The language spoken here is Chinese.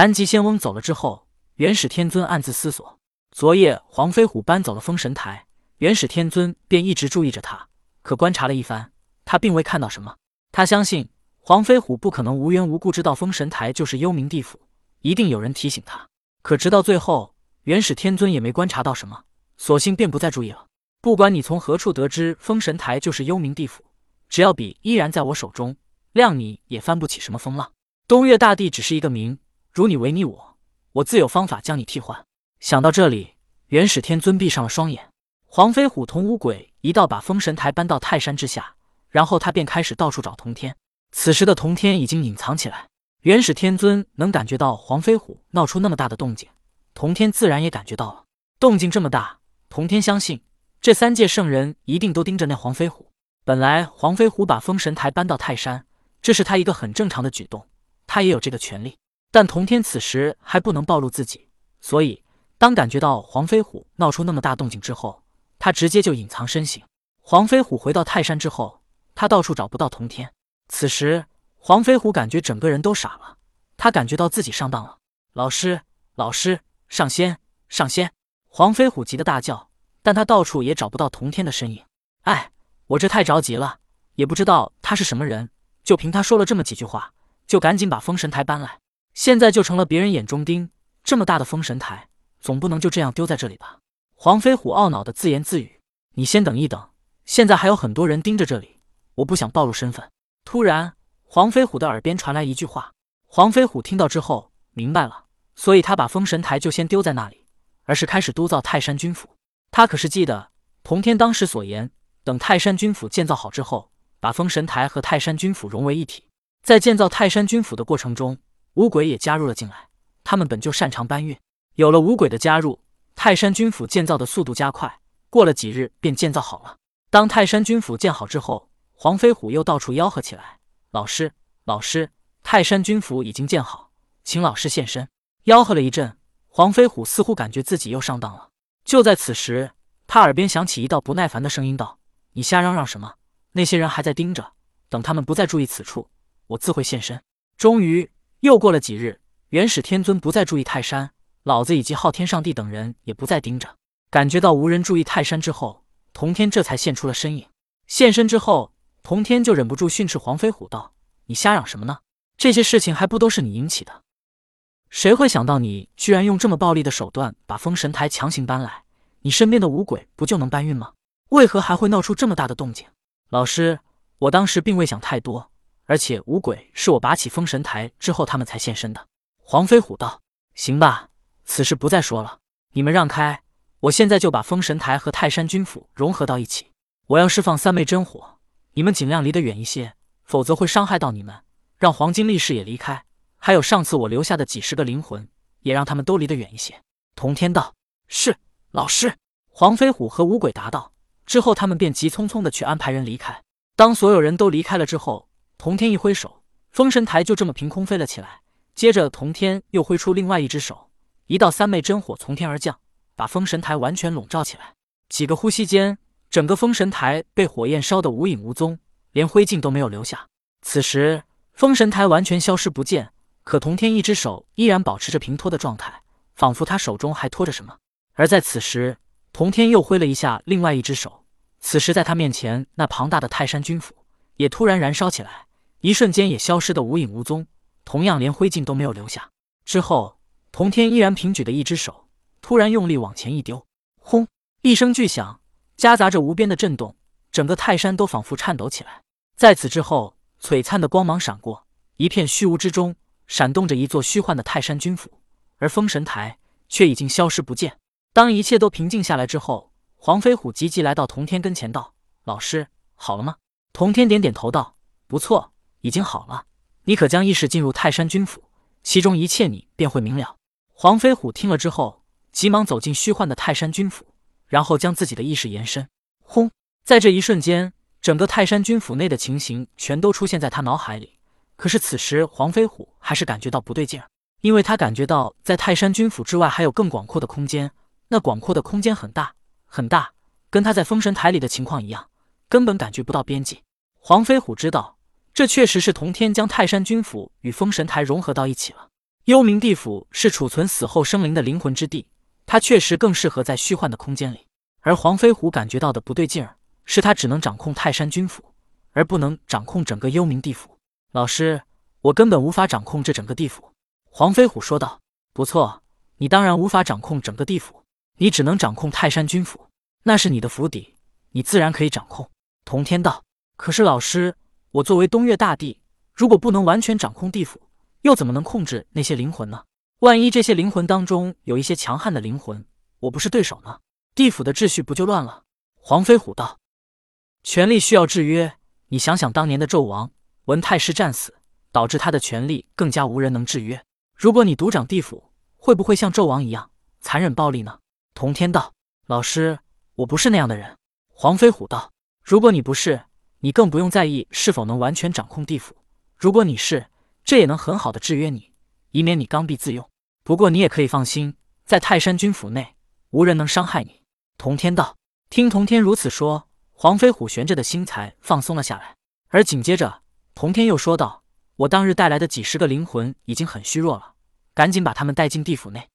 南极仙翁走了之后，元始天尊暗自思索：昨夜黄飞虎搬走了封神台，元始天尊便一直注意着他。可观察了一番，他并未看到什么。他相信黄飞虎不可能无缘无故知道封神台就是幽冥地府，一定有人提醒他。可直到最后，元始天尊也没观察到什么，索性便不再注意了。不管你从何处得知封神台就是幽冥地府，只要笔依然在我手中，谅你也翻不起什么风浪。东岳大帝只是一个名，如你违逆我，我自有方法将你替换。想到这里，元始天尊闭上了双眼。黄飞虎同五鬼一道把封神台搬到泰山之下，然后他便开始到处找童天。此时的童天已经隐藏起来，元始天尊能感觉到黄飞虎闹出那么大的动静，童天自然也感觉到了。动静这么大，童天相信。这三界圣人一定都盯着那黄飞虎。本来黄飞虎把封神台搬到泰山，这是他一个很正常的举动，他也有这个权利。但童天此时还不能暴露自己，所以当感觉到黄飞虎闹出那么大动静之后，他直接就隐藏身形。黄飞虎回到泰山之后，他到处找不到童天。此时黄飞虎感觉整个人都傻了，他感觉到自己上当了。老师，老师，上仙，上仙！黄飞虎急得大叫。但他到处也找不到童天的身影，哎，我这太着急了，也不知道他是什么人，就凭他说了这么几句话，就赶紧把封神台搬来，现在就成了别人眼中钉。这么大的封神台，总不能就这样丢在这里吧？黄飞虎懊恼的自言自语：“你先等一等，现在还有很多人盯着这里，我不想暴露身份。”突然，黄飞虎的耳边传来一句话，黄飞虎听到之后明白了，所以他把封神台就先丢在那里，而是开始督造泰山军府。他可是记得童天当时所言，等泰山军府建造好之后，把封神台和泰山军府融为一体。在建造泰山军府的过程中，五鬼也加入了进来。他们本就擅长搬运，有了五鬼的加入，泰山军府建造的速度加快。过了几日，便建造好了。当泰山军府建好之后，黄飞虎又到处吆喝起来：“老师，老师，泰山军府已经建好，请老师现身。”吆喝了一阵，黄飞虎似乎感觉自己又上当了。就在此时，他耳边响起一道不耐烦的声音道：“你瞎嚷嚷什么？那些人还在盯着，等他们不再注意此处，我自会现身。”终于，又过了几日，元始天尊不再注意泰山，老子以及昊天上帝等人也不再盯着。感觉到无人注意泰山之后，童天这才现出了身影。现身之后，童天就忍不住训斥黄飞虎道：“你瞎嚷什么呢？这些事情还不都是你引起的？”谁会想到你居然用这么暴力的手段把封神台强行搬来？你身边的五鬼不就能搬运吗？为何还会闹出这么大的动静？老师，我当时并未想太多，而且五鬼是我拔起封神台之后他们才现身的。黄飞虎道：“行吧，此事不再说了，你们让开，我现在就把封神台和泰山军府融合到一起。我要释放三昧真火，你们尽量离得远一些，否则会伤害到你们。让黄金力士也离开。”还有上次我留下的几十个灵魂，也让他们都离得远一些。童天道：“是老师。”黄飞虎和五鬼答道。之后，他们便急匆匆的去安排人离开。当所有人都离开了之后，童天一挥手，封神台就这么凭空飞了起来。接着，童天又挥出另外一只手，一道三昧真火从天而降，把封神台完全笼罩起来。几个呼吸间，整个封神台被火焰烧得无影无踪，连灰烬都没有留下。此时，封神台完全消失不见。可童天一只手依然保持着平托的状态，仿佛他手中还托着什么。而在此时，童天又挥了一下另外一只手，此时在他面前那庞大的泰山军府也突然燃烧起来，一瞬间也消失的无影无踪，同样连灰烬都没有留下。之后，童天依然平举的一只手突然用力往前一丢，轰！一声巨响，夹杂着无边的震动，整个泰山都仿佛颤抖起来。在此之后，璀璨的光芒闪过，一片虚无之中。闪动着一座虚幻的泰山军府，而封神台却已经消失不见。当一切都平静下来之后，黄飞虎急急来到童天跟前，道：“老师，好了吗？”童天点点头道：“不错，已经好了。你可将意识进入泰山军府，其中一切你便会明了。”黄飞虎听了之后，急忙走进虚幻的泰山军府，然后将自己的意识延伸。轰！在这一瞬间，整个泰山军府内的情形全都出现在他脑海里。可是此时，黄飞虎还是感觉到不对劲儿，因为他感觉到在泰山军府之外还有更广阔的空间，那广阔的空间很大很大，跟他在封神台里的情况一样，根本感觉不到边际。黄飞虎知道，这确实是同天将泰山军府与封神台融合到一起了。幽冥地府是储存死后生灵的灵魂之地，它确实更适合在虚幻的空间里。而黄飞虎感觉到的不对劲儿，是他只能掌控泰山军府，而不能掌控整个幽冥地府。老师，我根本无法掌控这整个地府。黄飞虎说道。不错，你当然无法掌控整个地府，你只能掌控泰山军府，那是你的府邸，你自然可以掌控。同天道。可是老师，我作为东岳大帝，如果不能完全掌控地府，又怎么能控制那些灵魂呢？万一这些灵魂当中有一些强悍的灵魂，我不是对手呢？地府的秩序不就乱了？黄飞虎道：“权力需要制约，你想想当年的纣王文太师战死，导致他的权力更加无人能制约。如果你独掌地府，会不会像纣王一样残忍暴力呢？”童天道：“老师，我不是那样的人。”黄飞虎道：“如果你不是，你更不用在意是否能完全掌控地府。如果你是，这也能很好的制约你，以免你刚愎自用。不过你也可以放心，在泰山军府内，无人能伤害你。”童天道。听童天如此说，黄飞虎悬着的心才放松了下来。而紧接着，童天又说道：“我当日带来的几十个灵魂已经很虚弱了，赶紧把他们带进地府内。”